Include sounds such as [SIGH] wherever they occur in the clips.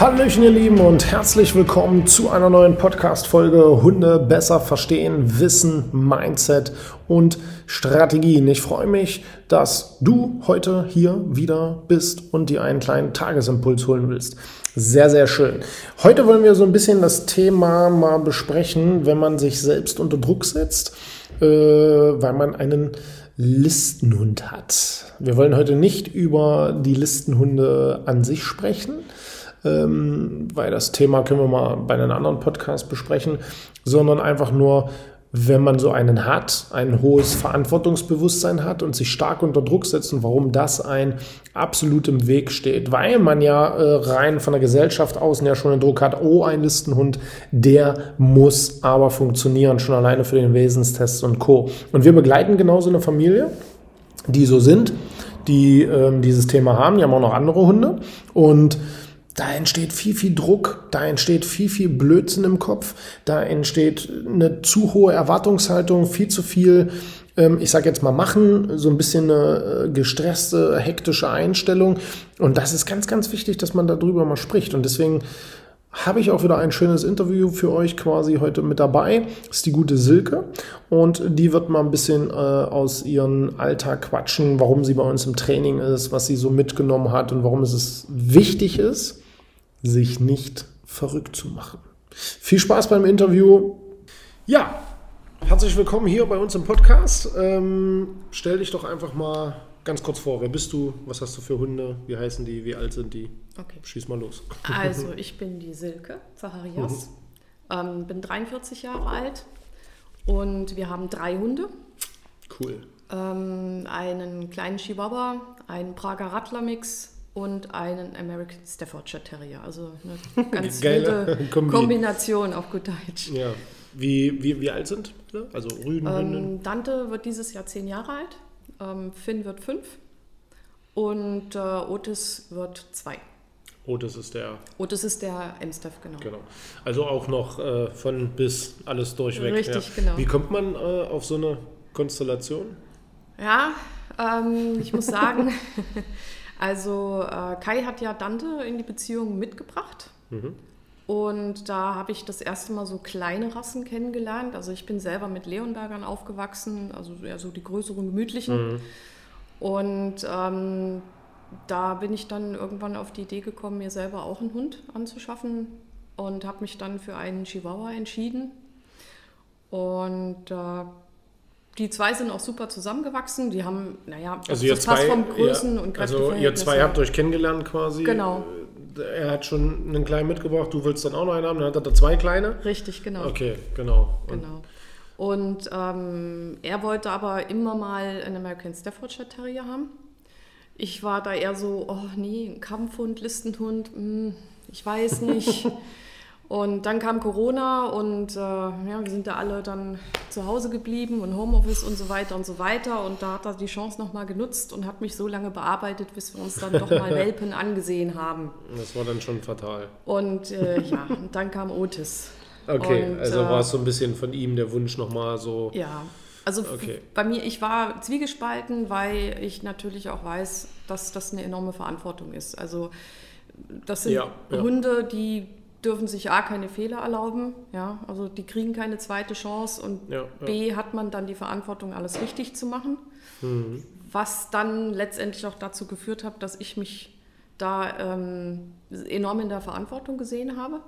Hallöchen ihr Lieben und herzlich willkommen zu einer neuen Podcast-Folge Hunde besser verstehen, Wissen, Mindset und Strategien. Ich freue mich, dass du heute hier wieder bist und dir einen kleinen Tagesimpuls holen willst. Sehr, sehr schön. Heute wollen wir so ein bisschen das Thema mal besprechen, wenn man sich selbst unter Druck setzt, äh, weil man einen Listenhund hat. Wir wollen heute nicht über die Listenhunde an sich sprechen, ähm, weil das Thema können wir mal bei einem anderen Podcast besprechen, sondern einfach nur, wenn man so einen hat, ein hohes Verantwortungsbewusstsein hat und sich stark unter Druck setzt und warum das ein absolut im Weg steht, weil man ja äh, rein von der Gesellschaft außen ja schon den Druck hat, oh, ein Listenhund, der muss aber funktionieren, schon alleine für den Wesenstest und Co. Und wir begleiten genauso eine Familie, die so sind, die ähm, dieses Thema haben, die haben auch noch andere Hunde. Und da entsteht viel, viel Druck, da entsteht viel, viel Blödsinn im Kopf, da entsteht eine zu hohe Erwartungshaltung, viel zu viel, ähm, ich sage jetzt mal machen, so ein bisschen eine äh, gestresste, hektische Einstellung. Und das ist ganz, ganz wichtig, dass man darüber mal spricht. Und deswegen habe ich auch wieder ein schönes Interview für euch quasi heute mit dabei. Das ist die gute Silke und die wird mal ein bisschen äh, aus ihrem Alltag quatschen, warum sie bei uns im Training ist, was sie so mitgenommen hat und warum es wichtig ist, sich nicht verrückt zu machen. Viel Spaß beim Interview. Ja, herzlich willkommen hier bei uns im Podcast. Ähm, stell dich doch einfach mal ganz kurz vor. Wer bist du? Was hast du für Hunde? Wie heißen die? Wie alt sind die? Okay. Schieß mal los. Also, [LAUGHS] ich bin die Silke Zacharias, ähm, bin 43 Jahre alt und wir haben drei Hunde. Cool. Ähm, einen kleinen Chihuahua, einen Prager Rattler-Mix und einen American Staffordshire Terrier. Also eine [LAUGHS] ganz wilde [LAUGHS] Kombi. Kombination auf gut Deutsch. Ja. Wie, wie, wie alt sind sie? Also Rüdenhündin? Ähm, Dante wird dieses Jahr zehn Jahre alt, ähm, Finn wird fünf und äh, Otis wird zwei. das ist der. Otis ist der M-Staff, genau. Genau. Also auch noch äh, von bis alles durchweg. Richtig, ja. genau. Wie kommt man äh, auf so eine Konstellation? Ja, ähm, ich muss sagen, [LAUGHS] also äh, Kai hat ja Dante in die Beziehung mitgebracht. Mhm. Und da habe ich das erste Mal so kleine Rassen kennengelernt. Also ich bin selber mit Leonbergern aufgewachsen, also eher so die größeren, gemütlichen. Mhm. Und ähm, da bin ich dann irgendwann auf die Idee gekommen, mir selber auch einen Hund anzuschaffen und habe mich dann für einen Chihuahua entschieden. Und äh, die zwei sind auch super zusammengewachsen. Die haben, naja, Also das passt vom Größen ja, und also ihr zwei habt euch kennengelernt quasi. Genau. Er hat schon einen kleinen mitgebracht, du willst dann auch noch einen haben, dann hat er zwei kleine. Richtig, genau. Okay, genau. Und Genau. Und ähm, er wollte aber immer mal einen American Staffordshire Terrier haben. Ich war da eher so, oh nee, ein Kampfhund, Listenhund, hm, ich weiß nicht. [LAUGHS] und dann kam Corona und äh, ja, wir sind da alle dann zu Hause geblieben und Homeoffice und so weiter und so weiter. Und da hat er die Chance nochmal genutzt und hat mich so lange bearbeitet, bis wir uns dann doch mal [LAUGHS] Welpen angesehen haben. das war dann schon fatal. Und äh, ja, und dann kam Otis. Okay, Und, also äh, war es so ein bisschen von ihm der Wunsch nochmal so. Ja, also Okay. bei mir, ich war zwiegespalten, weil ich natürlich auch weiß, dass das eine enorme Verantwortung ist. Also das sind Ja, ja. Hunde, die dürfen sich A, keine Fehler erlauben, ja, also die kriegen keine zweite Chance und Ja, ja. B, hat man dann die Verantwortung, alles richtig zu machen, Mhm. was dann letztendlich auch dazu geführt hat, dass ich mich da ähm, enorm in der Verantwortung gesehen habe.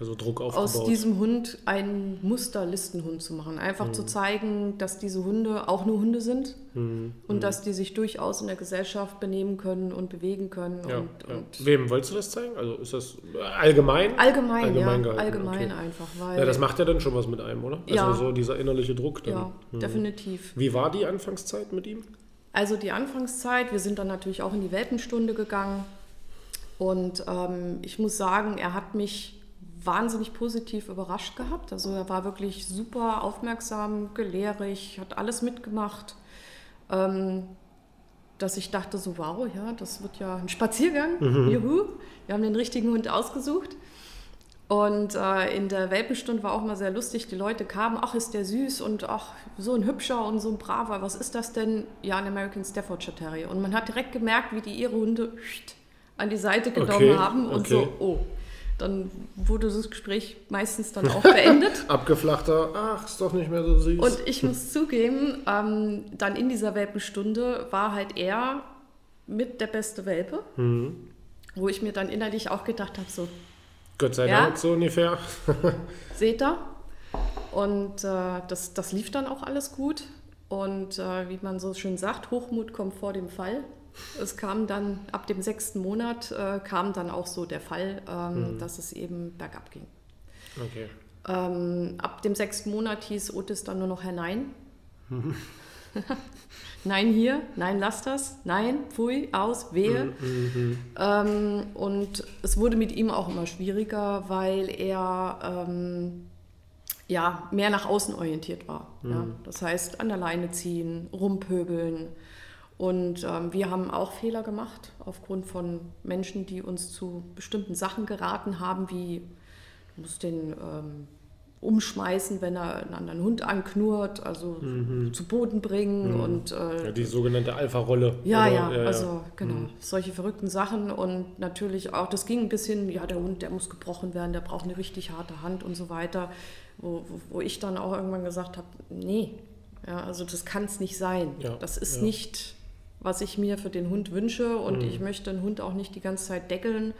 Also Druck aufgebaut. aus diesem Hund einen Musterlistenhund zu machen. Einfach Mhm. zu zeigen, dass diese Hunde auch nur Hunde sind Mhm. und dass die sich durchaus in der Gesellschaft benehmen können und bewegen können. Ja, und, ja. und Wem wolltest du das zeigen? Also ist das äh, allgemein? allgemein, Allgemein ja, gehalten, allgemein okay. einfach. Weil, Ja, das macht ja dann schon was mit einem, oder? Ja. Also so dieser innerliche Druck. Dann. ja, definitiv. Wie war die Anfangszeit mit ihm? Also die Anfangszeit, wir sind dann natürlich auch in die Welpenstunde gegangen. Und ähm, ich muss sagen, er hat mich wahnsinnig positiv überrascht gehabt. Also er war wirklich super aufmerksam, gelehrig, hat alles mitgemacht. Ähm, dass ich dachte so, wow, ja, das wird ja ein Spaziergang. Juhu, wir haben den richtigen Hund ausgesucht. Und äh, in der Welpenstunde war auch mal sehr lustig. Die Leute kamen, ach, ist der süß und ach, so ein hübscher und so ein braver. Was ist das denn? Ja, ein American Staffordshire Terrier. Und man hat direkt gemerkt, wie die ihre Hunde an die Seite genommen Okay, haben und okay. so, oh. Dann wurde das Gespräch meistens dann auch beendet. [LAUGHS] Abgeflachter, ach, ist doch nicht mehr so süß. Und ich muss zugeben, ähm, dann in dieser Welpenstunde war halt er mit der beste Welpe, Mhm. wo ich mir dann innerlich auch gedacht habe, so, Gott sei Ja. Dank, so ungefähr. [LAUGHS] seht ihr? Und äh, das, das lief dann auch alles gut. Und äh, wie man so schön sagt, Hochmut kommt vor dem Fall. Es kam dann ab dem sechsten Monat äh, kam dann auch so der Fall, ähm, dass es eben bergab ging. Okay. Ähm, ab dem sechsten Monat hieß Otis dann nur noch Herr Nein. [LAUGHS] nein hier, nein lass das, nein, pfui, aus, wehe. Ähm, und es wurde mit ihm auch immer schwieriger, weil er ähm, ja, mehr nach außen orientiert war. Ja. Das heißt, an der Leine ziehen, rumpöbeln. Und ähm, wir haben auch Fehler gemacht aufgrund von Menschen, die uns zu bestimmten Sachen geraten haben, wie du musst den ähm, umschmeißen, wenn er einen anderen Hund anknurrt, also zu Boden bringen und äh, Ja, die sogenannte Alpha-Rolle. ja, oder? ja, also genau, solche verrückten Sachen und natürlich auch, das ging ein bisschen, ja, der Hund, der muss gebrochen werden, der braucht eine richtig harte Hand und so weiter, wo, wo, wo ich dann auch irgendwann gesagt habe, nee, ja, also das kann es nicht sein. Ja, das ist ja. nicht, was ich mir für den Hund wünsche und Mhm. ich möchte den Hund auch nicht die ganze Zeit deckeln,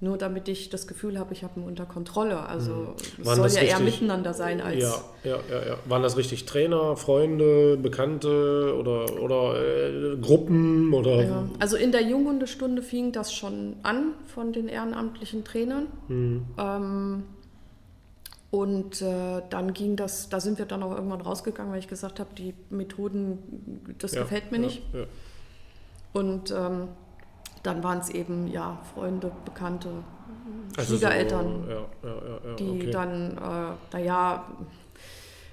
nur damit ich das Gefühl habe, ich habe ihn unter Kontrolle. Also es Mhm. Waren soll ja eher richtig- miteinander sein als... Ja, ja, ja, ja. Waren das richtig Trainer, Freunde, Bekannte oder, oder äh, Gruppen oder Ja, also in der Junghundestunde fing das schon an von den ehrenamtlichen Trainern. Hm. Ähm, und äh, dann ging das, da sind wir dann auch irgendwann rausgegangen, weil ich gesagt habe, die Methoden, das ja, gefällt mir ja, nicht. Ja. Und ähm, dann waren es eben ja Freunde, Bekannte, Also Schwiegereltern, So, ja, ja, ja, die okay. dann, äh, naja,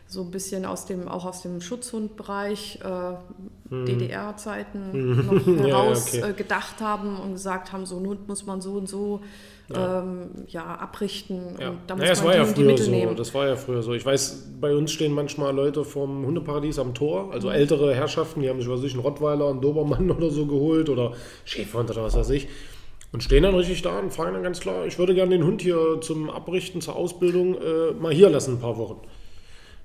so ein bisschen aus dem, auch aus dem Schutzhundbereich, äh, DDR-Zeiten noch Hm. [LAUGHS] Ja, heraus okay. äh, gedacht haben und gesagt haben, so einen Hund muss man so und so Ja. ähm, ja, abrichten Ja. und da muss naja, es man war die ja früher Mittel so. nehmen. Das war ja früher so. Ich weiß, bei uns stehen manchmal Leute vom Hundeparadies am Tor, Mhm. also ältere Herrschaften, die haben sich, was weiß ich, einen Rottweiler, einen Dobermann [LAUGHS] oder so geholt oder Schäferhund oder was weiß ich. Und stehen dann richtig da und fragen dann ganz klar, ich würde gerne den Hund hier zum Abrichten, zur Ausbildung äh, mal hier lassen, ein paar Wochen.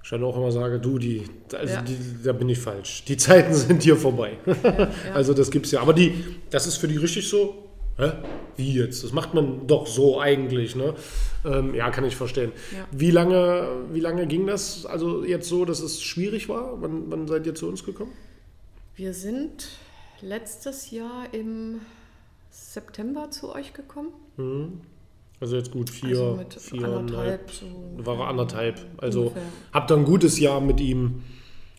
Ich dann auch immer sage, du, die, also Ja. die, da bin ich falsch. Die Zeiten [LAUGHS] sind hier vorbei. ja. Also das gibt's ja. Aber die, das ist für die richtig so. Hä? Wie jetzt? Das macht man doch so eigentlich, ne? Ähm, ja, kann ich verstehen. Ja. Wie lange, wie lange ging das? Also jetzt so, dass es schwierig war? Wann, wann seid ihr zu uns gekommen? Wir sind letztes Jahr im September zu euch gekommen. Mhm. Also jetzt gut vier, also mit viereinhalb, anderthalb. So war er anderthalb. Also Ungefähr. habt ihr ein gutes Jahr mit ihm,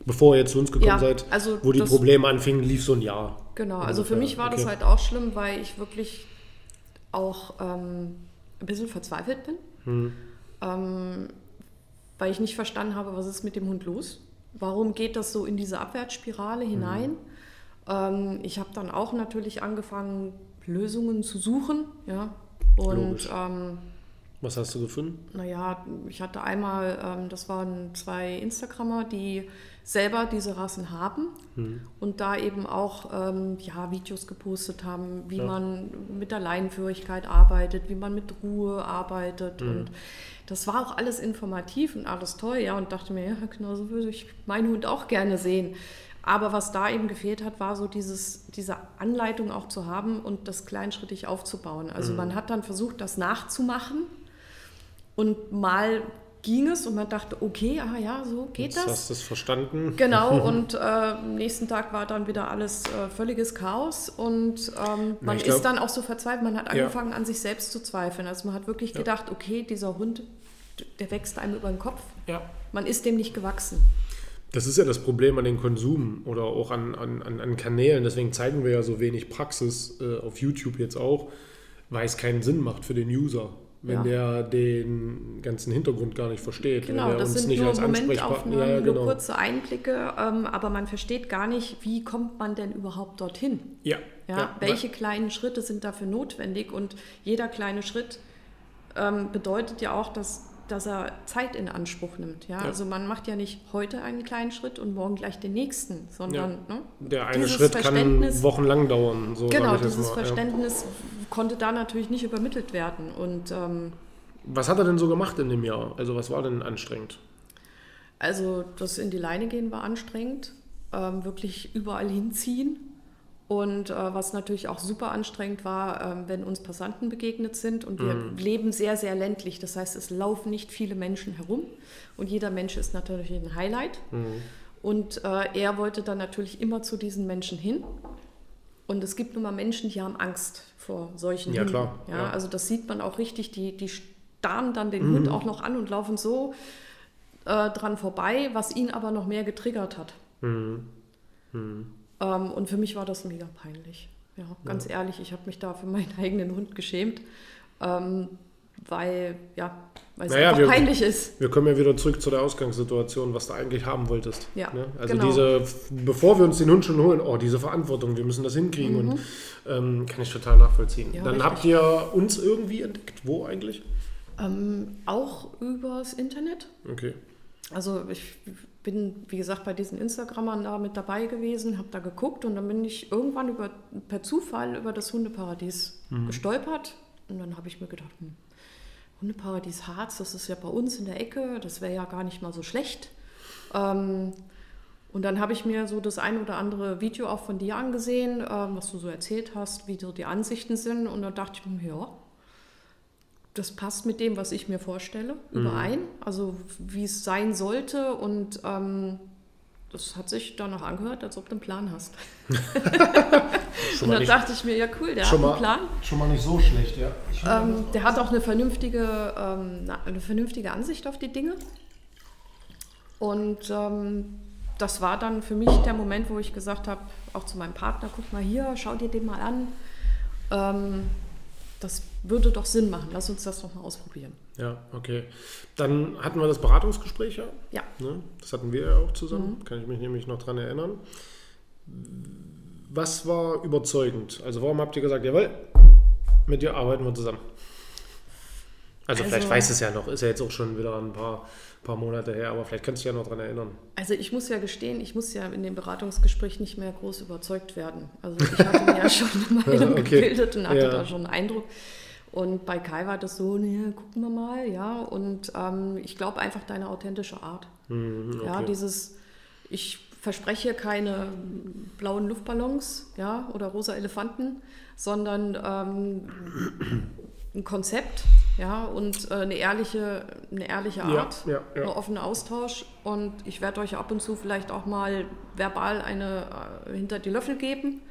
bevor ihr zu uns gekommen Ja, seid, also wo die das- Probleme anfingen, lief so ein Jahr. Genau, also für mich war das okay. halt auch schlimm, weil ich wirklich auch ähm, ein bisschen verzweifelt bin. Hm. Ähm, weil ich nicht verstanden habe, was ist mit dem Hund los? Warum geht das so in diese Abwärtsspirale hinein? Ähm, ich habe dann auch natürlich angefangen, Lösungen zu suchen. Ja? Und Was hast du gefunden? naja, ich hatte einmal, ähm, das waren zwei Instagrammer, die selber diese Rassen haben und da eben auch ähm, ja, Videos gepostet haben, wie Ja. man mit der Leinenführigkeit arbeitet, wie man mit Ruhe arbeitet. Und das war auch alles informativ und alles toll, ja, und dachte mir, ja, genau so würde ich meinen Hund auch gerne sehen. Aber was da eben gefehlt hat, war so dieses, diese Anleitung auch zu haben und das kleinschrittig aufzubauen. Also man hat dann versucht, das nachzumachen. Und mal ging es und man dachte, okay, ah ja, so geht Jetzt das. hast du es verstanden. Genau, [LAUGHS] und äh, am nächsten Tag war dann wieder alles äh, völliges Chaos und ähm, man glaub- ist dann auch so verzweifelt, man hat Ja. angefangen an sich selbst zu zweifeln. Also man hat wirklich gedacht, okay, dieser Hund, der wächst einem über den Kopf. Ja. Man ist dem nicht gewachsen. Das ist ja das Problem an den Konsum oder auch an, an, an, an Kanälen. Deswegen zeigen wir ja so wenig Praxis äh, auf YouTube jetzt auch, weil es keinen Sinn macht für den User, wenn Ja. der den ganzen Hintergrund gar nicht versteht. Genau, wenn er das uns sind nicht nur als Ansprechpartner. Momentaufnahmen, Ja, ja, nur genau. kurze Einblicke, ähm, aber man versteht gar nicht, wie kommt man denn überhaupt dorthin? Ja, Ja, welche kleinen Schritte sind dafür notwendig? Und jeder kleine Schritt ähm, bedeutet ja auch, dass, dass er Zeit in Anspruch nimmt. Ja? Ja. Also man macht ja nicht heute einen kleinen Schritt und morgen gleich den nächsten, sondern ne? Der eine dieses Schritt kann Verständnis- wochenlang dauern. So genau, dieses mal, ja. Verständnis konnte da natürlich nicht übermittelt werden. Und ähm, Was hat er denn so gemacht in dem Jahr? Also was war denn anstrengend? Also das in die Leine gehen war anstrengend, ähm, wirklich überall hinziehen. Und äh, was natürlich auch super anstrengend war, ähm, wenn uns Passanten begegnet sind. Und wir leben sehr, sehr ländlich. Das heißt, es laufen nicht viele Menschen herum. Und jeder Mensch ist natürlich ein Highlight. Und äh, er wollte dann natürlich immer zu diesen Menschen hin. Und es gibt nun mal Menschen, die haben Angst vor solchen Ja, Hunden. klar, Ja, ja. Also das sieht man auch richtig. Die, die starren dann den Hund auch noch an und laufen so äh, dran vorbei, was ihn aber noch mehr getriggert hat. Ähm, und für mich war das mega peinlich. Ja, ganz ehrlich, ich habe mich da für meinen [LAUGHS] eigenen Hund geschämt, ähm, weil ja, weil es Naja, einfach wir- peinlich ist. Wir kommen ja wieder zurück zu der Ausgangssituation, was du eigentlich haben wolltest. Ja, ne? Also genau. diese, bevor wir uns den Hund schon holen, oh, diese Verantwortung, wir müssen das hinkriegen und ähm, kann ich total nachvollziehen. Mhm. Ja, Dann richtig. habt ihr uns irgendwie entdeckt. Wo eigentlich? Ähm, auch übers Internet. Okay. Also ich bin, wie gesagt, bei diesen Instagrammern da mit dabei gewesen, habe da geguckt und dann bin ich irgendwann über, per Zufall über das Hundeparadies gestolpert. Und dann habe ich mir gedacht, hm, Hundeparadies Harz, das ist ja bei uns in der Ecke, das wäre ja gar nicht mal so schlecht. Ähm, und dann habe ich mir so das ein oder andere Video auch von dir angesehen, ähm, was du so erzählt hast, wie so die Ansichten sind. Und dann dachte ich mir, ja, das passt mit dem, was ich mir vorstelle, überein. Also wie es sein sollte. Und ähm, das hat sich danach angehört, als ob du einen Plan hast. [LAUGHS] Und dann nicht, dachte ich mir, ja cool, der hat einen Plan. schon mal nicht so schlecht, ja. Ähm, der hat auch eine vernünftige, ähm, eine vernünftige Ansicht auf die Dinge. Und ähm, das war dann für mich der Moment, wo ich gesagt habe, auch zu meinem Partner, guck mal hier, schau dir den mal an. Das würde doch Sinn machen, lass uns das doch mal ausprobieren. Ja, okay. Dann hatten wir das Beratungsgespräch ja. Ja, Ne? Das hatten wir ja auch zusammen, kann ich mich nämlich noch dran erinnern. Was war überzeugend? Also warum habt ihr gesagt, jawohl, mit dir arbeiten wir zusammen? Also, Also- vielleicht weiß es ja noch, ist ja jetzt auch schon wieder ein paar, paar Monate her, aber vielleicht kannst du dich ja noch dran erinnern. Also ich muss ja gestehen, ich muss ja in dem Beratungsgespräch nicht mehr groß überzeugt werden. Also ich hatte mir ja schon eine [LAUGHS] Meinung Okay. gebildet und hatte Ja. da schon einen Eindruck. Und bei Kai war das so, ne, gucken wir mal, ja. Und ähm, ich glaube einfach deine authentische Art. Mhm, Ja, okay. dieses, ich verspreche keine blauen Luftballons, ja, oder rosa Elefanten, sondern ähm, ein Konzept, ja, und äh, eine ehrliche, eine ehrliche Art, ja, ja. ein offener Austausch. Und ich werde euch ab und zu vielleicht auch mal verbal eine äh, hinter die Löffel geben,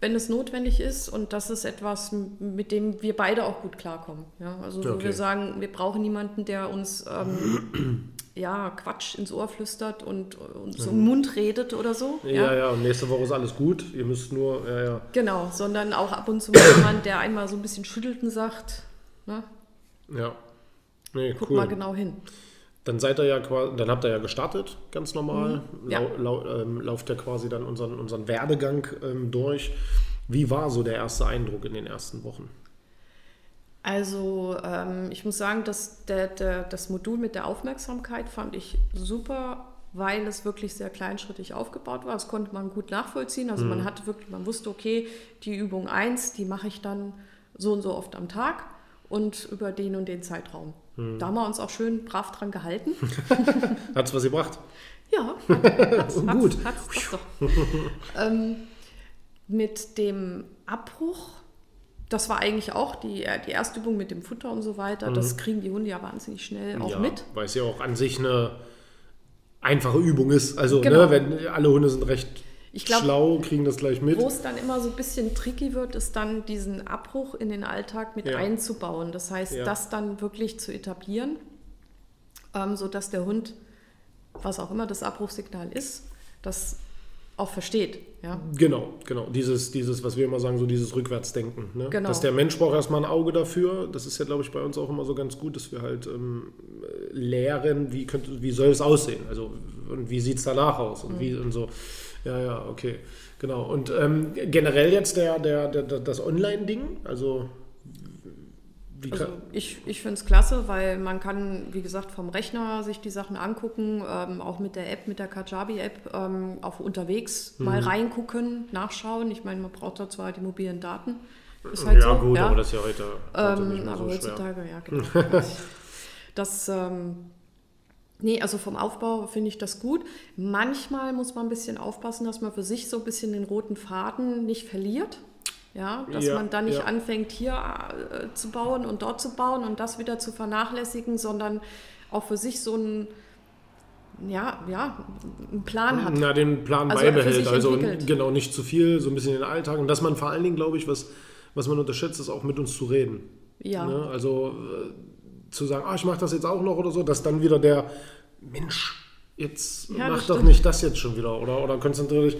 wenn es notwendig ist. Und das ist etwas, mit dem wir beide auch gut klarkommen. Ja, also wo Okay. wir sagen, wir brauchen niemanden, der uns ähm, ja, Quatsch ins Ohr flüstert und uns um den Mund redet oder so. Mhm. Ja, ja, und nächste Woche ist alles gut. Ihr müsst nur, ja, ja. Genau, sondern auch ab und zu jemand, der einmal so ein bisschen schüttelt und sagt, ne, Ja. Nee, guck cool. mal genau hin. Dann seid ihr ja quasi, dann habt ihr ja gestartet, ganz normal. Mhm. Ja. Lau, lau, ähm, lauft ja quasi dann unseren, unseren Werdegang ähm, durch. Wie war so der erste Eindruck in den ersten Wochen? Also ähm, ich muss sagen, dass der, der, das Modul mit der Aufmerksamkeit fand ich super, weil es wirklich sehr kleinschrittig aufgebaut war. Das konnte man gut nachvollziehen. Also man hatte wirklich, man wusste, okay, die Übung 1, die mache ich dann so und so oft am Tag und über den und den Zeitraum. Da haben wir uns auch schön brav dran gehalten. [LAUGHS] Hat's was gebracht? Ja, [LAUGHS] hat's, hat's, Gut. Hat's, hat's doch. ähm, mit dem Abbruch das war eigentlich auch die, äh, die erste Übung mit dem Futter und so weiter. Das kriegen die Hunde ja wahnsinnig schnell auch ja, mit. Weil es ja auch an sich eine einfache Übung ist. Also, Genau. ne, wenn alle Hunde sind recht glaub, schlau, kriegen das gleich mit. Wo es dann immer so ein bisschen tricky wird, ist dann diesen Abbruch in den Alltag mit Ja. einzubauen. Das heißt, Ja. das dann wirklich zu etablieren, ähm, sodass der Hund, was auch immer das Abbruchsignal ist, das auch versteht. Ja? Genau, genau. Dieses, dieses, was wir immer sagen, so dieses Rückwärtsdenken. Ne? Genau. Dass der Mensch braucht erstmal ein Auge dafür. Das ist ja, glaube ich, bei uns auch immer so ganz gut, dass wir halt ähm, äh, lehren, wie, könnte, wie soll es aussehen? Also, und wie sieht es danach aus? Und wie und so. Ja, ja, okay. Genau. Und ähm, generell jetzt der, der, der, der, das Online-Ding, also Also ich, ich finde es klasse, weil man kann, wie gesagt, vom Rechner sich die Sachen angucken, ähm, auch mit der App, mit der Kajabi-App, ähm, auch unterwegs Mhm. mal reingucken, nachschauen. Ich meine, man braucht da zwar die mobilen Daten. Ist halt ja so, gut, ja. aber das ist ja heute, heute nicht Ähm, mehr aber so schwer. heutzutage, ja, [LAUGHS] genau. das, ähm, nee, also vom Aufbau finde ich das gut. Manchmal muss man ein bisschen aufpassen, dass man für sich so ein bisschen den roten Faden nicht verliert. Ja, dass Ja, man dann nicht ja. anfängt, hier äh, zu bauen und dort zu bauen und das wieder zu vernachlässigen, sondern auch für sich so einen, ja, ja, einen Plan hat. Na, den Plan Also beibehält. Also entwickelt. genau nicht zu viel, so ein bisschen den Alltag. Und dass man vor allen Dingen, glaube ich, was, was man unterschätzt, ist auch mit uns zu reden. Ja. Ne? Also äh, zu sagen, ah, ich mache das jetzt auch noch oder so, dass dann wieder der Mensch, jetzt Ja, mach doch stimmt. nicht das jetzt schon wieder oder, oder konzentriere dich.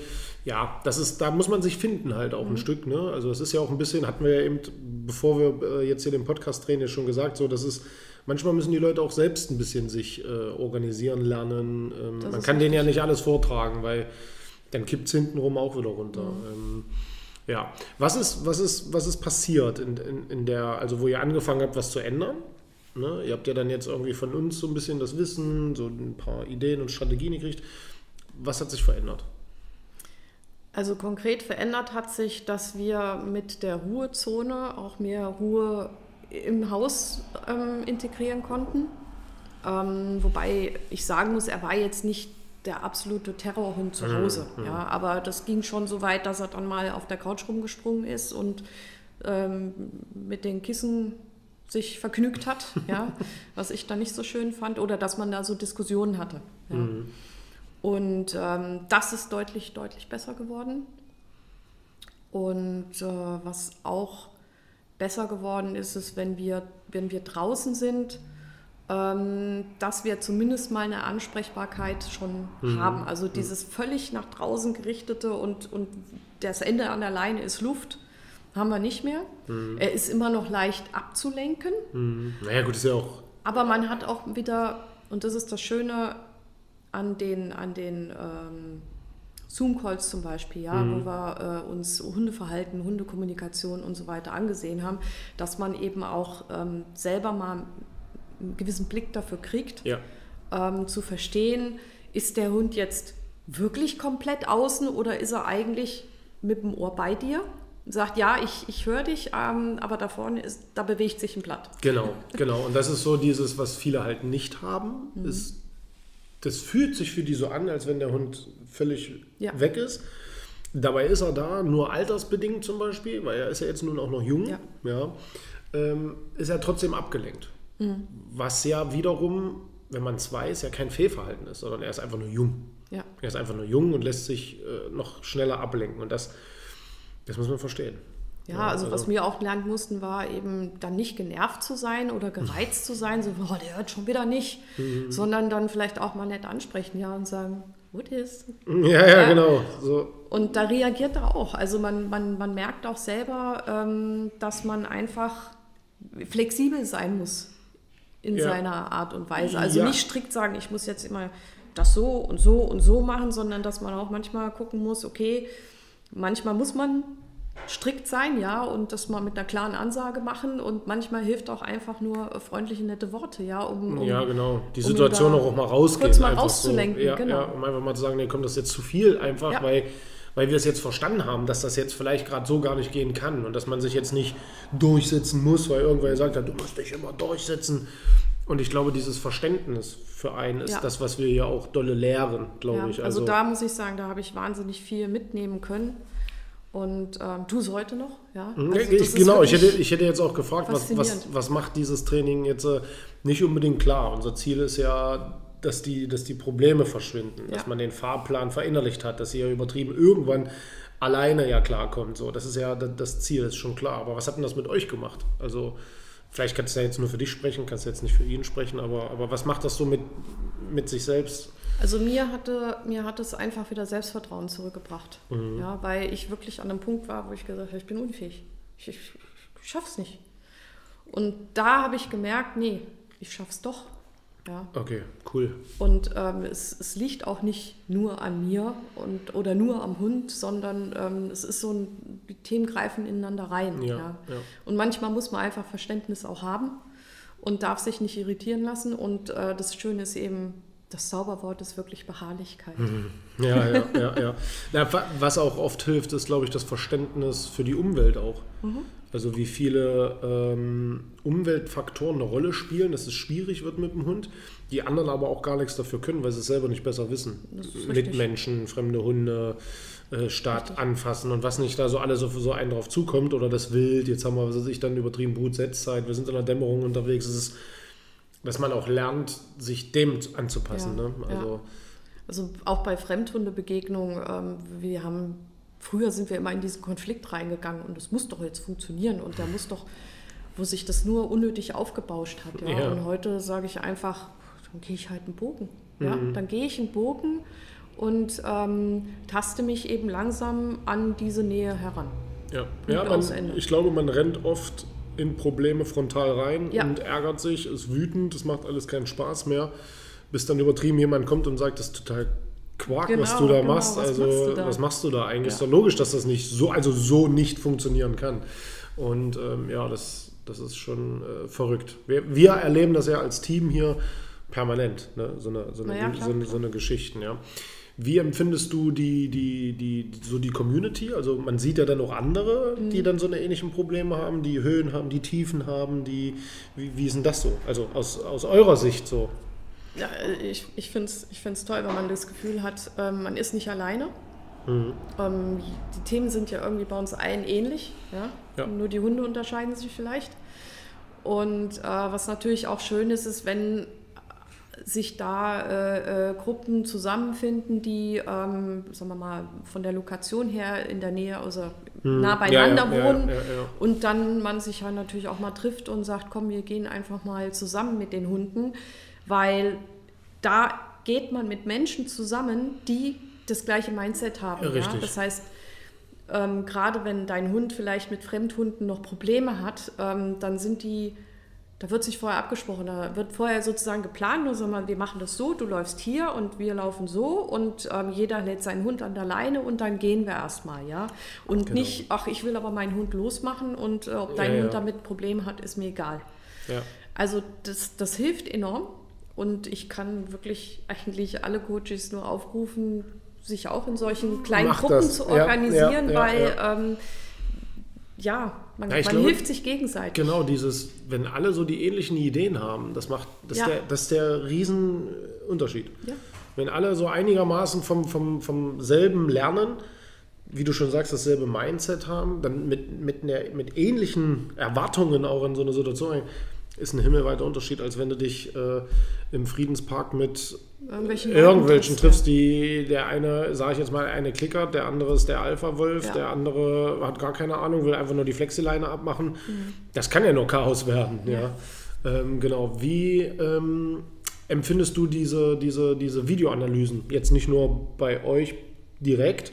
Ja, das ist, da muss man sich finden halt auch ein Mhm. Stück. Ne? Also es ist ja auch ein bisschen, hatten wir ja eben, bevor wir äh, jetzt hier den Podcast drehen, ja schon gesagt, so das ist, manchmal müssen die Leute auch selbst ein bisschen sich äh, organisieren lernen. Ähm, man kann denen ja nicht alles vortragen, weil dann kippt es hintenrum auch wieder runter. Mhm. Ähm, ja, was ist, was ist, was ist passiert in, in, in der, also wo ihr angefangen habt, was zu ändern? Ne? Ihr habt ja dann jetzt irgendwie von uns so ein bisschen das Wissen, so ein paar Ideen und Strategien gekriegt. Was hat sich verändert? Also konkret verändert hat sich, dass wir mit der Ruhezone auch mehr Ruhe im Haus ähm, integrieren konnten. Ähm, wobei ich sagen muss, er war jetzt nicht der absolute Terrorhund zu Hause. Ja, aber das ging schon so weit, dass er dann mal auf der Couch rumgesprungen ist und ähm, mit den Kissen sich vergnügt hat, ja, [LAUGHS] was ich dann nicht so schön fand, oder dass man da so Diskussionen hatte. Ja. Und ähm, das ist deutlich, deutlich besser geworden. Und äh, was auch besser geworden ist, ist, wenn wir, wenn wir draußen sind, ähm, dass wir zumindest mal eine Ansprechbarkeit schon haben. Also dieses völlig nach draußen gerichtete und, und das Ende an der Leine ist Luft, haben wir nicht mehr. Er ist immer noch leicht abzulenken. Naja, gut, ist ja auch. Aber man hat auch wieder, und das ist das Schöne an den, an den ähm, Zoom-Calls zum Beispiel, ja, wo wir äh, uns Hundeverhalten, Hundekommunikation und so weiter angesehen haben, dass man eben auch ähm, selber mal einen gewissen Blick dafür kriegt, Ja. ähm, zu verstehen, ist der Hund jetzt wirklich komplett außen oder ist er eigentlich mit dem Ohr bei dir? Sagt, ja, ich, ich höre dich, ähm, aber da vorne ist, da bewegt sich ein Blatt. Genau, genau. Und das ist so dieses, was viele halt nicht haben. Mhm. Ist, das fühlt sich für die so an, als wenn der Hund völlig Ja. weg ist. Dabei ist er da, nur altersbedingt zum Beispiel, weil er ist ja jetzt nun auch noch jung. Ja. Ja, ähm, ist er trotzdem abgelenkt. Mhm. Was ja wiederum, wenn man es weiß, ja kein Fehlverhalten ist, sondern er ist einfach nur jung. Ja. Er ist einfach nur jung und lässt sich äh, noch schneller ablenken. Und das, das muss man verstehen. Ja, also, was wir auch lernen mussten, war eben dann nicht genervt zu sein oder gereizt zu sein, so, oh, der hört schon wieder nicht, Mhm. sondern dann vielleicht auch mal nett ansprechen, ja, und sagen, what is? Ja, ja, genau. So, Und da reagiert er auch. Also man, man, man merkt auch selber, ähm, dass man einfach flexibel sein muss in Ja. seiner Art und Weise. Also Ja. nicht strikt sagen, ich muss jetzt immer das so und so und so machen, sondern dass man auch manchmal gucken muss, okay, manchmal muss man strikt sein, ja, und das mal mit einer klaren Ansage machen und manchmal hilft auch einfach nur äh, freundliche, nette Worte, ja, um, um Ja, genau. Die um Situation auch, mal rausgehen. kurz mal rauszulenken, So. Ja, genau. ja, um einfach mal zu sagen, nee, komm, das jetzt zu viel einfach, Ja. weil, weil wir es jetzt verstanden haben, dass das jetzt vielleicht gerade so gar nicht gehen kann und dass man sich jetzt nicht durchsetzen muss, weil irgendwer gesagt hat, du musst dich immer durchsetzen. Und ich glaube, dieses Verständnis für einen ist Ja. das, was wir hier auch dolle lehren, glaube Ja, ich. also, da muss ich sagen, da habe ich wahnsinnig viel mitnehmen können. Und ähm, du es heute noch, ja? Mhm. Also ich, genau, ich hätte, ich hätte jetzt auch gefragt, was, was, was macht dieses Training jetzt äh, nicht unbedingt klar? Unser Ziel ist ja, dass die, dass die Probleme verschwinden, dass Ja. man den Fahrplan verinnerlicht hat, dass ihr übertrieben irgendwann alleine ja klarkommt. So, das ist ja das, das Ziel, ist schon klar. Aber was hat denn das mit euch gemacht? Also, vielleicht kannst du ja jetzt nur für dich sprechen, kannst jetzt nicht für ihn sprechen, aber, aber was macht das so mit, mit sich selbst? Also mir hatte, mir hat es einfach wieder Selbstvertrauen zurückgebracht. Mhm. Ja, weil ich wirklich an einem Punkt war, wo ich gesagt habe, ich bin unfähig. Ich, ich, ich schaff's nicht. Und da habe ich gemerkt, nee, ich schaff's doch. Ja. Okay, cool. Und ähm, es, es liegt auch nicht nur an mir und, oder nur am Hund, sondern ähm, es ist so ein, die Themen greifen ineinander rein. Ja, Ja, ja. Und manchmal muss man einfach Verständnis auch haben und darf sich nicht irritieren lassen. Und äh, das Schöne ist eben, das Zauberwort ist wirklich Beharrlichkeit. Ja, ja, ja, ja. Na, wa- was auch oft hilft, ist, glaube ich, das Verständnis für die Umwelt auch. Also wie viele ähm, Umweltfaktoren eine Rolle spielen, dass es schwierig wird mit dem Hund, die anderen aber auch gar nichts dafür können, weil sie es selber nicht besser wissen. Richtig. Mitmenschen, fremde Hunde, äh, Staat anfassen und was nicht da so alles so, so einen drauf zukommt oder das Wild. Jetzt haben wir, was weiß ich, dann übertrieben Brutsetzzeit, wir sind in der Dämmerung unterwegs. Es ist, dass man auch lernt, sich dem anzupassen. Ja, Ne? ja. Also, Also auch bei Fremdhundebegegnungen, ähm, wir haben, früher sind wir immer in diesen Konflikt reingegangen und es muss doch jetzt funktionieren und der muss doch, wo sich das nur unnötig aufgebauscht hat. Ja? Ja. Und heute sage ich einfach, dann gehe ich halt einen Bogen. Ja? Mhm. Dann gehe ich einen Bogen und ähm, taste mich eben langsam an diese Nähe heran. Ja, ja man, ich glaube, man rennt oft in Probleme frontal rein Ja. und ärgert sich, ist wütend, es macht alles keinen Spaß mehr, bis dann übertrieben jemand kommt und sagt, das ist total Quark, was Genau, du da genau, machst. was also, machst da? was machst du da eigentlich? Ist Ja. doch logisch, dass das nicht so, also so nicht funktionieren kann. Und ähm, ja, das, das ist schon äh, verrückt. Wir, wir erleben das ja als Team hier permanent, ne? so, eine, so, eine, ja, so, eine, so eine Geschichten, ja. Wie empfindest du die, die, die, so die Community? Also man sieht ja dann auch andere, Mhm. die dann so eine ähnlichen Probleme haben, die Höhen haben, die Tiefen haben, die, wie, wie ist denn das so? Also aus, aus eurer Sicht so. Ja, ich ich finde es ich find's toll, wenn man das Gefühl hat, ähm, man ist nicht alleine. Ähm, die Themen sind ja irgendwie bei uns allen ähnlich. Ja? Ja. Nur die Hunde unterscheiden sich vielleicht. Und äh, was natürlich auch schön ist, ist, wenn sich da äh, äh, Gruppen zusammenfinden, die, ähm, sagen wir mal, von der Lokation her in der Nähe, also nah beieinander Ja, ja, ja, wohnen ja, ja. und dann man sich halt natürlich auch mal trifft und sagt, komm, wir gehen einfach mal zusammen mit den Hunden, weil da geht man mit Menschen zusammen, die das gleiche Mindset haben. Ja, Ja, richtig. Das heißt, ähm, gerade wenn dein Hund vielleicht mit Fremdhunden noch Probleme hat, ähm, dann sind die, da wird sich vorher abgesprochen, da wird vorher sozusagen geplant, nur sagen wir, wir machen das so, du läufst hier und wir laufen so und ähm, jeder lädt seinen Hund an der Leine und dann gehen wir erstmal, ja. Und nicht, ach, ich will aber meinen Hund losmachen und äh, ob dein Genau. Ja, ja. Hund damit Probleme hat, ist mir egal. Ja. Also das, das hilft enorm und ich kann wirklich eigentlich alle Coaches nur aufrufen, sich auch in solchen kleinen Macht Gruppen das. zu organisieren, ja, ja, weil ja. Ähm, ja, man, man glaube- hilft sich gegenseitig. Genau, dieses, wenn alle so die ähnlichen Ideen haben, das macht, das, der, das ist der Riesenunterschied. Wenn alle so einigermaßen vom, vom, vom selben lernen, wie du schon sagst, dasselbe Mindset haben, dann mit, mit, einer, mit ähnlichen Erwartungen auch in so eine Situation, ist ein himmelweiter Unterschied, als wenn du dich äh, im Friedenspark mit Irgendwelchen, irgendwelchen triffst, die der eine, sage ich jetzt mal, eine klickert, der andere ist der Alpha-Wolf, Ja. der andere hat gar keine Ahnung, will einfach nur die Flexileine abmachen. Mhm. Das kann ja nur Chaos werden. Ja. Ähm, genau. Wie ähm, empfindest du diese, diese, diese Videoanalysen? Jetzt nicht nur bei euch direkt,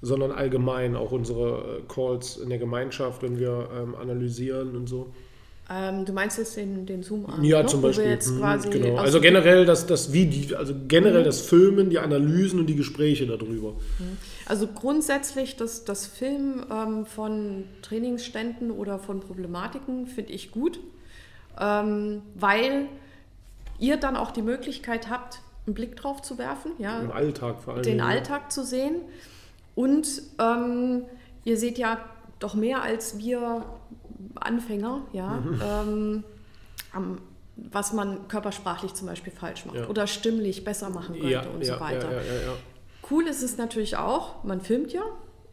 sondern allgemein auch unsere äh, Calls in der Gemeinschaft, wenn wir ähm, analysieren und so. Ähm, du meinst jetzt den, den Zoom-Arm? Ja, ne? zum Beispiel. Mhm, genau. Also generell das, das Video, also generell das Filmen, die Analysen und die Gespräche darüber. Also grundsätzlich das, das Filmen ähm, von Trainingsständen oder von Problematiken finde ich gut, ähm, weil ihr dann auch die Möglichkeit habt, einen Blick drauf zu werfen, ja, Im Alltag vor allem. den Alltag zu sehen. Und ähm, ihr seht ja doch mehr als wir Anfänger, ja, [LAUGHS] ähm, am, was man körpersprachlich zum Beispiel falsch macht Ja. oder stimmlich besser machen könnte Ja, und ja, so weiter. Cool ist es natürlich auch, man filmt ja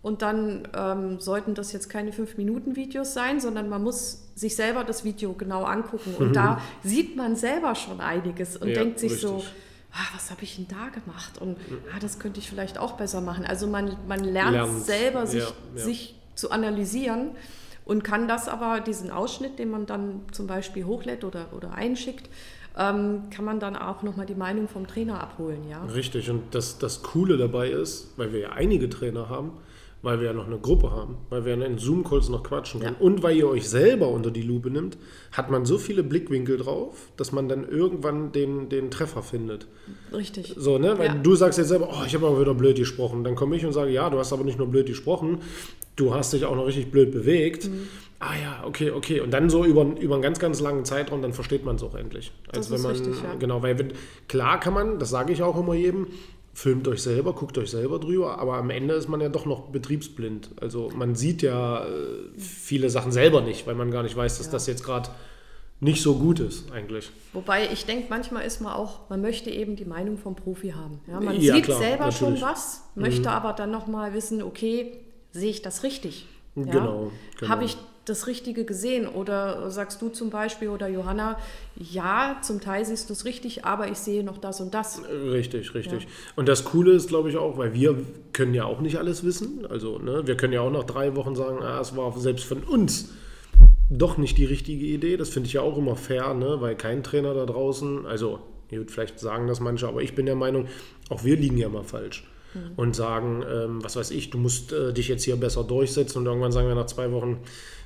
Und dann ähm, sollten das jetzt keine 5-Minuten-Videos sein, sondern man muss sich selber das Video genau angucken. Und mhm. da sieht man selber schon einiges und denkt sich richtig. so, ah, was habe ich denn da gemacht? Und ah, das könnte ich vielleicht auch besser machen. Also man, man lernt Lern's. selber, sich, sich zu analysieren und kann das aber, diesen Ausschnitt, den man dann zum Beispiel hochlädt oder, oder einschickt, ähm, kann man dann auch nochmal die Meinung vom Trainer abholen. Ja? Richtig, und das, das Coole dabei ist, weil wir ja einige Trainer haben, weil wir ja noch eine Gruppe haben, weil wir in Zoom-Calls noch quatschen können ja. und weil ihr euch selber unter die Lupe nimmt, hat man so viele Blickwinkel drauf, dass man dann irgendwann den, den Treffer findet. Richtig. So, ne? Weil ja. du sagst jetzt selber, oh, ich habe aber wieder blöd gesprochen. Dann komme ich und sage, ja, du hast aber nicht nur blöd gesprochen, du hast dich auch noch richtig blöd bewegt. Mhm. Ah ja, okay, okay. Und dann so über, über einen ganz, ganz langen Zeitraum, dann versteht man es auch endlich. Als das wenn man, richtig, ja. Genau, weil klar kann man, das sage ich auch immer jedem, filmt euch selber, guckt euch selber drüber, aber am Ende ist man ja doch noch betriebsblind. Also man sieht ja äh, viele Sachen selber nicht, weil man gar nicht weiß, dass ja. das jetzt gerade nicht so gut ist eigentlich. Wobei ich denke, manchmal ist man auch, man möchte eben die Meinung vom Profi haben. Ja, man ja, sieht klar, selber natürlich. schon was, möchte mhm. aber dann nochmal wissen, okay, sehe ich das richtig? Ja? Genau, genau. Habe ich das Richtige gesehen? Oder sagst du zum Beispiel oder Johanna, ja, zum Teil siehst du es richtig, aber ich sehe noch das und das. Richtig, richtig. Ja. Und das Coole ist, glaube ich, auch, weil wir können ja auch nicht alles wissen. Also, ne, wir können ja auch nach drei Wochen sagen, ah, es war selbst von uns doch nicht die richtige Idee. Das finde ich ja auch immer fair, ne? weil kein Trainer da draußen, also, ich würde vielleicht sagen das manche, aber ich bin der Meinung, auch wir liegen ja mal falsch. Mhm. Und sagen, ähm, was weiß ich, du musst äh, dich jetzt hier besser durchsetzen und irgendwann sagen wir nach zwei Wochen,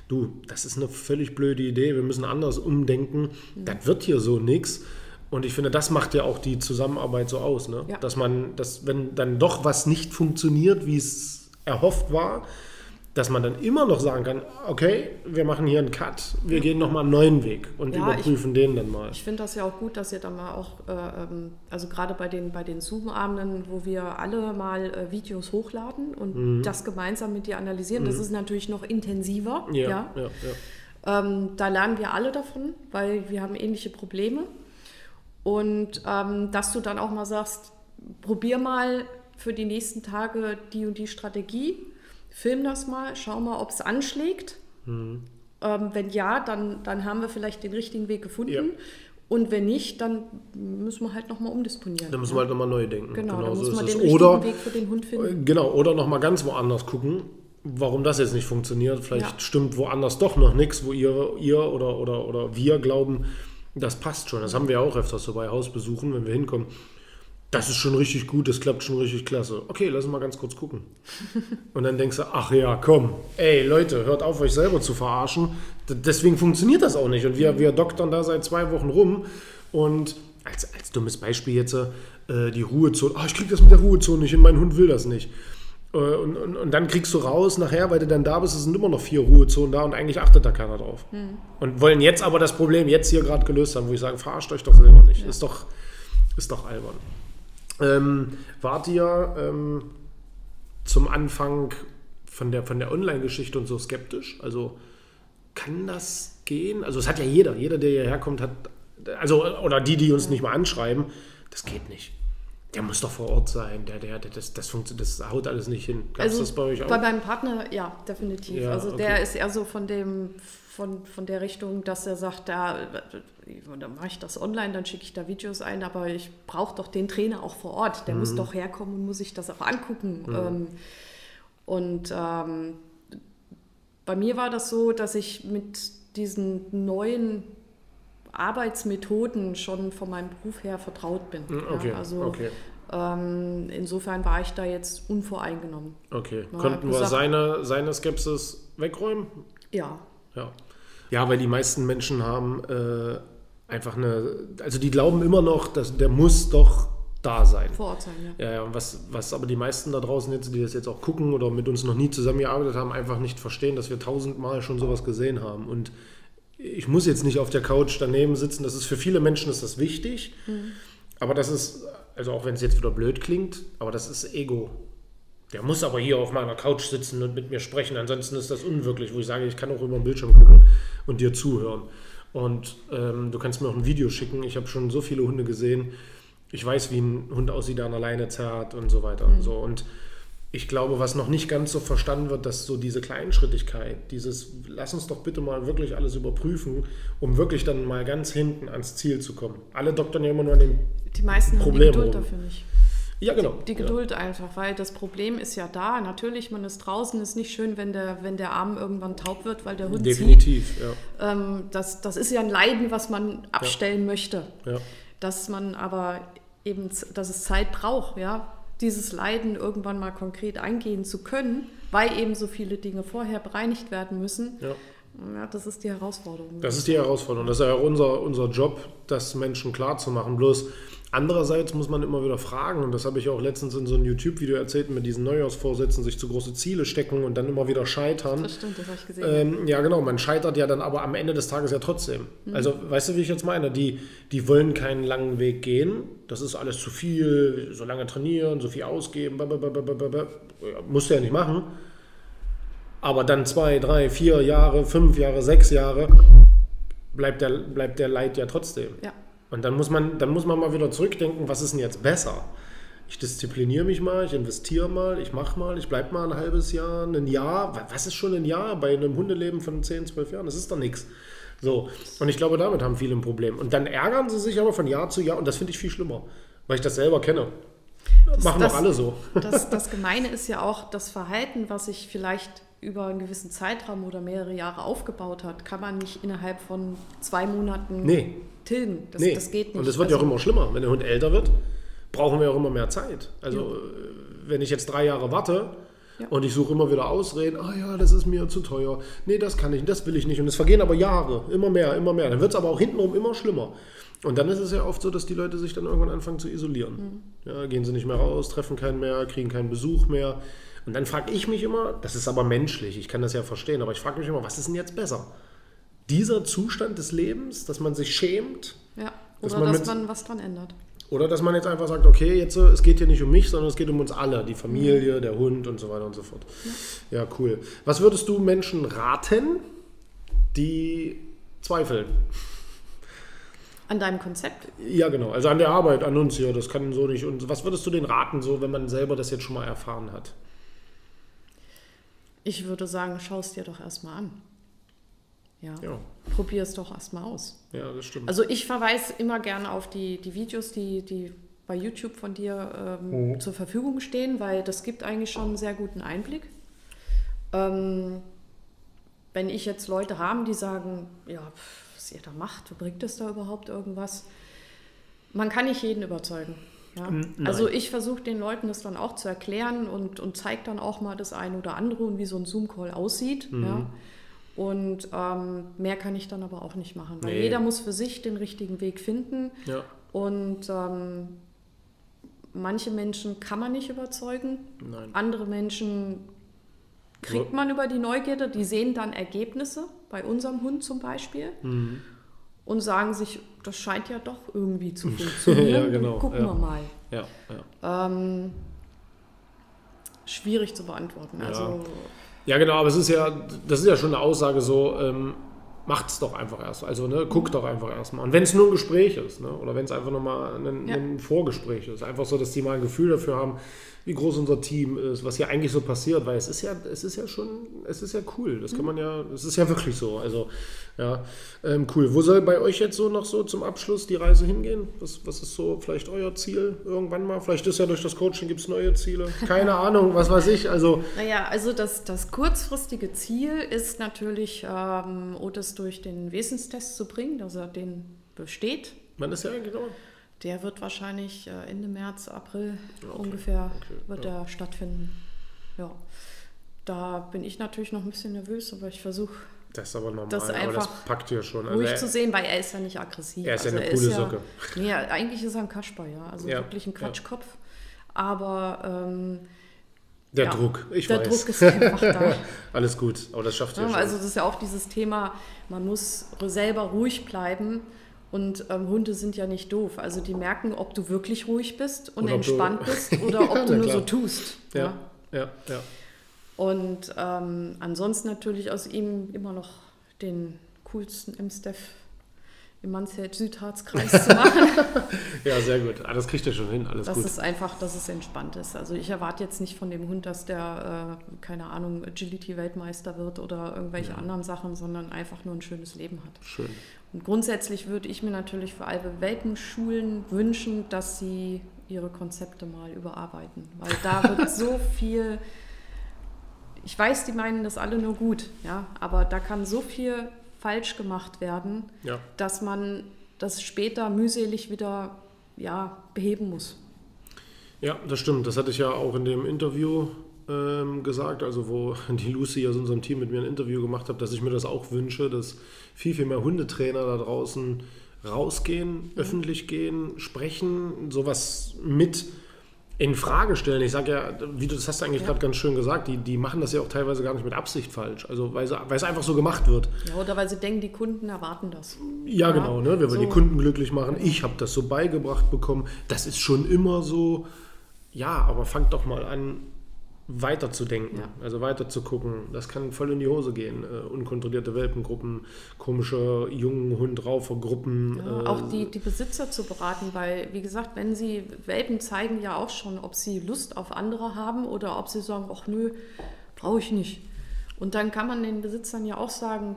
du, das ist eine völlig blöde Idee, wir müssen anders umdenken, mhm. das wird hier so nichts. Und ich finde, das macht ja auch die Zusammenarbeit so aus, ne? Ja. dass man, dass wenn dann doch was nicht funktioniert, wie es erhofft war, dass man dann immer noch sagen kann, okay, wir machen hier einen Cut, wir gehen nochmal einen neuen Weg und ja, überprüfen ich, den dann mal. Ich finde das ja auch gut, dass ihr dann mal auch, äh, ähm, also gerade bei den, bei den Zoom-Abenden, wo wir alle mal äh, Videos hochladen und mhm. das gemeinsam mit dir analysieren, mhm. das ist natürlich noch intensiver. Ja, ja. ja, ja. Ähm, da lernen wir alle davon, weil wir haben ähnliche Probleme. Und ähm, dass du dann auch mal sagst, probier mal für die nächsten Tage die und die Strategie film das mal, schau mal, ob es anschlägt. Mhm. Ähm, wenn ja, dann, dann haben wir vielleicht den richtigen Weg gefunden. Ja. Und wenn nicht, dann müssen wir halt nochmal umdisponieren. Dann müssen wir halt nochmal neu denken. Genau, genau dann so muss man den richtigen oder, Weg für den Hund finden. Äh, genau, oder nochmal ganz woanders gucken, warum das jetzt nicht funktioniert. Vielleicht ja. stimmt woanders doch noch nichts, wo ihr, ihr oder, oder, oder wir glauben, das passt schon. Das haben wir auch öfters so bei Hausbesuchen, wenn wir hinkommen das ist schon richtig gut, das klappt schon richtig klasse. Okay, lass uns mal ganz kurz gucken. [LAUGHS] Und dann denkst du, ach ja, komm, ey Leute, hört auf, euch selber zu verarschen. D deswegen funktioniert das auch nicht. Und wir, wir doktern da seit zwei Wochen rum. Und als, als dummes Beispiel jetzt äh, die Ruhezone. Ah, ich krieg das mit der Ruhezone nicht hin, mein Hund will das nicht. Äh, und, und, und, dann kriegst du raus nachher, weil du dann da bist, es sind immer noch vier Ruhezonen da und eigentlich achtet da keiner drauf. Hm. Und wollen jetzt aber das Problem jetzt hier gerade gelöst haben, wo ich sage, verarscht euch doch selber nicht. Ja. Ist, doch, ist doch albern. Ähm, wart ihr ähm, zum Anfang von der, von der Online-Geschichte und so skeptisch? Also kann das gehen? Also es hat ja jeder, jeder, der hierher kommt, hat, also oder die, die uns nicht mal anschreiben, das geht nicht. Der muss doch vor Ort sein, der, der, der das, das, funktioniert, das haut alles nicht hin. Gab's also das bei euch auch? Bei meinem Partner, ja, definitiv. Ja, also okay. der ist eher so von dem von, von der Richtung, dass er sagt, da, dann mache ich das online, dann schicke ich da Videos ein, aber ich brauche doch den Trainer auch vor Ort. Der mhm. muss doch herkommen und muss sich das auch angucken. Mhm. Ähm, und ähm, bei mir war das so, dass ich mit diesen neuen Arbeitsmethoden schon von meinem Beruf her vertraut bin. Mhm, okay, ja, also okay. Ähm, insofern war ich da jetzt unvoreingenommen. Okay. Konnten wir seine, seine Skepsis wegräumen? Ja. Ja. Ja, weil die meisten Menschen haben äh, einfach eine, also die glauben immer noch, dass der muss doch da sein. Vor Ort sein, ja. Ja, ja was, was aber die meisten da draußen jetzt, die das jetzt auch gucken oder mit uns noch nie zusammengearbeitet haben, einfach nicht verstehen, dass wir tausendmal schon sowas gesehen haben. Und ich muss jetzt nicht auf der Couch daneben sitzen, das ist für viele Menschen ist das wichtig, mhm. aber das ist, also auch wenn es jetzt wieder blöd klingt, aber das ist Ego. Der muss aber hier auf meiner Couch sitzen und mit mir sprechen, ansonsten ist das unwirklich, wo ich sage, ich kann auch über den Bildschirm gucken und dir zuhören. Und ähm, du kannst mir auch ein Video schicken. Ich habe schon so viele Hunde gesehen. Ich weiß, wie ein Hund aussieht, der an der Leine zerrt und so weiter. Mhm. Und, so. und ich glaube, was noch nicht ganz so verstanden wird, dass so diese Kleinschrittigkeit, dieses, lass uns doch bitte mal wirklich alles überprüfen, um wirklich dann mal ganz hinten ans Ziel zu kommen. Alle doktern ja immer nur an dem Die meisten Problem haben die Geduld rum. dafür nicht. Ja, genau. Die Geduld einfach, weil das Problem ist ja da. Natürlich, man ist draußen, ist nicht schön, wenn der, wenn der Arm irgendwann taub wird, weil der Ja, Hund zieht. definitiv, ja. Ähm, das, das ist ja ein Leiden, was man abstellen möchte. ja. Dass man aber eben, dass es Zeit braucht, ja, dieses Leiden irgendwann mal konkret eingehen zu können, weil eben so viele Dinge vorher bereinigt werden müssen. ja. Ja, das ist die Herausforderung. Das ist die Herausforderung. Das ist ja auch unser, unser Job, das Menschen klarzumachen. Bloß andererseits muss man immer wieder fragen, und das habe ich auch letztens in so einem YouTube-Video erzählt, mit diesen Neujahrsvorsätzen, sich zu große Ziele stecken und dann immer wieder scheitern. Das stimmt, das habe ich gesehen. Ähm, ja, genau, man scheitert ja dann aber am Ende des Tages ja trotzdem. Also, weißt du, wie ich jetzt meine? Die, die wollen keinen langen Weg gehen. Das ist alles zu viel, so lange trainieren, so viel ausgeben, blablabla. Ja, musst du ja nicht machen. Aber dann zwei, drei, vier Jahre, fünf Jahre, sechs Jahre bleibt der, bleibt der Leid ja trotzdem. ja. Und dann muss, man, dann muss man mal wieder zurückdenken, was ist denn jetzt besser? Ich diszipliniere mich mal, ich investiere mal, ich mache mal, ich bleibe mal ein halbes Jahr, ein Jahr. Wa- Was ist schon ein Jahr bei einem Hundeleben von 10, 12 Jahren? Das ist doch nichts. So, und ich glaube, damit haben viele ein Problem. Und dann ärgern sie sich aber von Jahr zu Jahr und das finde ich viel schlimmer, weil ich das selber kenne. Machen das- doch alle so. [LAUGHS] Das, das Gemeine ist ja auch das Verhalten, was sich vielleicht über einen gewissen Zeitraum oder mehrere Jahre aufgebaut hat, kann man nicht innerhalb von zwei Monaten Nee. Tilgen. Das, nee. das geht nicht. Und es wird ja auch Also, immer schlimmer. Wenn der Hund älter wird, brauchen wir auch immer mehr Zeit. Also, äh, wenn ich jetzt drei Jahre warte Ja. und ich suche immer wieder Ausreden, ah ja, das ist mir zu teuer, nee, das kann ich, das will ich nicht. Und es vergehen aber Jahre, immer mehr, immer mehr. Dann wird es aber auch hintenrum immer schlimmer. Und dann ist es ja oft so, dass die Leute sich dann irgendwann anfangen zu isolieren. Mhm. Ja, gehen sie nicht mehr raus, treffen keinen mehr, kriegen keinen Besuch mehr. Und dann frage ich mich immer, das ist aber menschlich, ich kann das ja verstehen, aber ich frage mich immer, was ist denn jetzt besser? Dieser Zustand des Lebens, dass man sich schämt, ja. dass Oder man dass man was dran ändert. oder dass man jetzt einfach sagt, okay, jetzt äh, es geht hier nicht um mich, sondern es geht um uns alle, die Familie, der Hund und so weiter und so fort. Ja, cool. Was würdest du Menschen raten, die zweifeln? An deinem Konzept? Ja, genau. Also an der Arbeit, an uns hier, das kann so nicht. Und was würdest du denen raten, so wenn man selber das jetzt schon mal erfahren hat? Ich würde sagen, schau es dir doch erstmal an. Ja. Ja, Probier es doch erstmal aus. ja, das stimmt. Also ich verweise immer gerne auf die, die Videos, die, die bei YouTube von dir ähm, Mhm. zur Verfügung stehen, weil das gibt eigentlich schon einen sehr guten Einblick. Ähm, wenn ich jetzt Leute habe, die sagen, ja, was ihr da macht, bringt es da überhaupt irgendwas? Man kann nicht jeden überzeugen. Ja? Also ich versuche den Leuten das dann auch zu erklären und, und zeige dann auch mal das eine oder andere und wie so ein Zoom-Call aussieht. Mhm. Ja? Und ähm, mehr kann ich dann aber auch nicht machen, weil Nee. jeder muss für sich den richtigen Weg finden. ja, Und ähm, manche Menschen kann man nicht überzeugen, nein. andere Menschen kriegt man über die Neugierde, die sehen dann Ergebnisse, bei unserem Hund zum Beispiel, Mhm. und sagen sich, das scheint ja doch irgendwie zu [LAUGHS] funktionieren. Ja, genau, Gucken ja. wir mal. Ja. Ähm, schwierig zu beantworten. Ja. Also, Ja, genau, aber es ist ja, das ist ja schon eine Aussage so, ähm, macht's doch einfach erst. Also, ne, guckt doch einfach erstmal. Und wenn es nur ein Gespräch ist, ne, oder wenn es einfach nochmal ein, Ja. ein Vorgespräch ist, einfach so, dass die mal ein Gefühl dafür haben, wie groß unser Team ist, was hier eigentlich so passiert, weil es ist ja, es ist ja schon, es ist ja cool. Das kann man ja, es ist ja wirklich so. Also, ja, ähm, cool. Wo soll bei euch jetzt so noch so zum Abschluss die Reise hingehen? Was, was ist so vielleicht euer Ziel irgendwann mal? Vielleicht ist ja durch das Coaching gibt es neue Ziele. Keine [LAUGHS] Ahnung, was weiß ich. Also, naja, also das, das kurzfristige Ziel ist natürlich, ähm, Otis durch den Wesenstest zu bringen, dass er den besteht. man ist ja genau. Der wird wahrscheinlich äh, Ende März, April okay. ungefähr Okay, wird ja. er stattfinden. Ja. Da bin ich natürlich noch ein bisschen nervös, aber ich versuche Das ist aber normal, Das aber das packt ihr schon. ruhig Also, zu sehen, weil er ist ja nicht aggressiv. Er ist ja Also eine coole ja, Socke. Nee, eigentlich ist er ein Kasper, ja. Also Ja, wirklich ein ja. Quatschkopf. Aber ähm, der ja, Druck, ich der weiß. Druck ist einfach da. [LAUGHS] Alles gut, aber das schafft ihr Ja, also das ist ja auch dieses Thema, man muss selber ruhig bleiben und ähm, Hunde sind ja nicht doof. Also die merken, ob du wirklich ruhig bist und Oder ob du- entspannt bist [LAUGHS] oder Ja, ob du nur klar. so tust. ja, ja, ja. Und ähm, ansonsten natürlich aus ihm immer noch den coolsten M-Staff im Mansfeld-Südharzkreis zu machen. [LAUGHS] ja, sehr gut. Alles kriegt er schon hin, alles dass gut. es einfach, dass es entspannt ist. Also ich erwarte jetzt nicht von dem Hund, dass der, äh, keine Ahnung, Agility-Weltmeister wird oder irgendwelche ja. anderen Sachen, sondern einfach nur ein schönes Leben hat. Schön. Und grundsätzlich würde ich mir natürlich für alle Welpenschulen wünschen, dass sie ihre Konzepte mal überarbeiten. Weil da wird [LAUGHS] so viel ich weiß, die meinen das alle nur gut, ja, aber da kann so viel falsch gemacht werden, ja. dass man das später mühselig wieder ja, beheben muss. Ja, das stimmt. Das hatte ich ja auch in dem Interview ähm, gesagt, also wo [LAUGHS] die Lucy aus unserem Team mit mir ein Interview gemacht hat, dass ich mir das auch wünsche, dass viel, viel mehr Hundetrainer da draußen rausgehen, mhm. öffentlich gehen, sprechen, sowas mit in Frage stellen. Ich sage ja, wie du das hast du eigentlich ja. gerade ganz schön gesagt, die, die machen das ja auch teilweise gar nicht mit Absicht falsch. Also weil, sie, weil es einfach so gemacht wird. Ja, oder weil sie denken, die Kunden erwarten das. Ja, ja. genau, ne? wir wollen so. die Kunden glücklich machen. Ich habe das so beigebracht bekommen. Das ist schon immer so. Ja, aber fangt doch mal an, weiterzudenken, ja. also weiter zu gucken. Das kann voll in die Hose gehen. Äh, unkontrollierte Welpengruppen, komische jungen Hundraufergruppen. Ja, äh, auch die, die Besitzer zu beraten, weil, wie gesagt, wenn sie Welpen zeigen ja auch schon, ob sie Lust auf andere haben oder ob sie sagen, ach nö, brauche ich nicht. Und dann kann man den Besitzern ja auch sagen,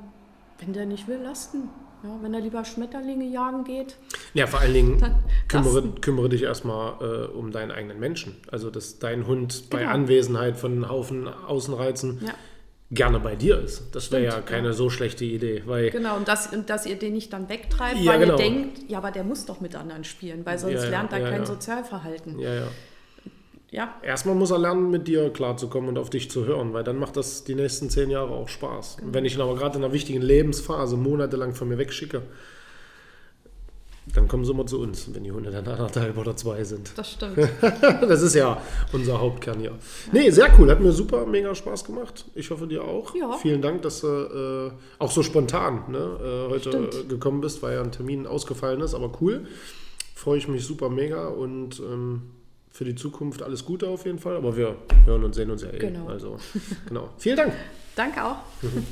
wenn der nicht will, lassen. Ja, wenn er lieber Schmetterlinge jagen geht. Ja, vor allen Dingen kümmere, kümmere, dich erstmal äh, um deinen eigenen Menschen. Also, dass dein Hund genau. bei Anwesenheit von einem Haufen Außenreizen ja. gerne bei dir ist. Das wäre ja keine ja. so schlechte Idee. Weil genau, und, das, und dass ihr den nicht dann wegtreibt, weil genau. ihr denkt, ja, aber der muss doch mit anderen spielen, weil sonst lernt er kein Sozialverhalten. Ja, ja. Ja. Erstmal muss er lernen, mit dir klarzukommen und auf dich zu hören, weil dann macht das die nächsten zehn Jahre auch Spaß. Und wenn ich ihn aber gerade in einer wichtigen Lebensphase monatelang von mir wegschicke, dann kommen sie immer zu uns, wenn die Hunde dann [LAUGHS] anderthalb oder zwei sind. Das stimmt. [LAUGHS] das ist ja unser Hauptkern hier. Ja. Nee, sehr cool. Hat mir super, mega Spaß gemacht. Ich hoffe, dir auch. Ja. Vielen Dank, dass du äh, auch so spontan ne, äh, heute stimmt. gekommen bist, weil ja ein Termin ausgefallen ist. Aber cool. Freue ich mich super mega und ähm, für die Zukunft alles Gute auf jeden Fall. Aber wir hören und sehen uns ja eh. Genau. Also, genau. Vielen Dank. Danke auch. [LAUGHS]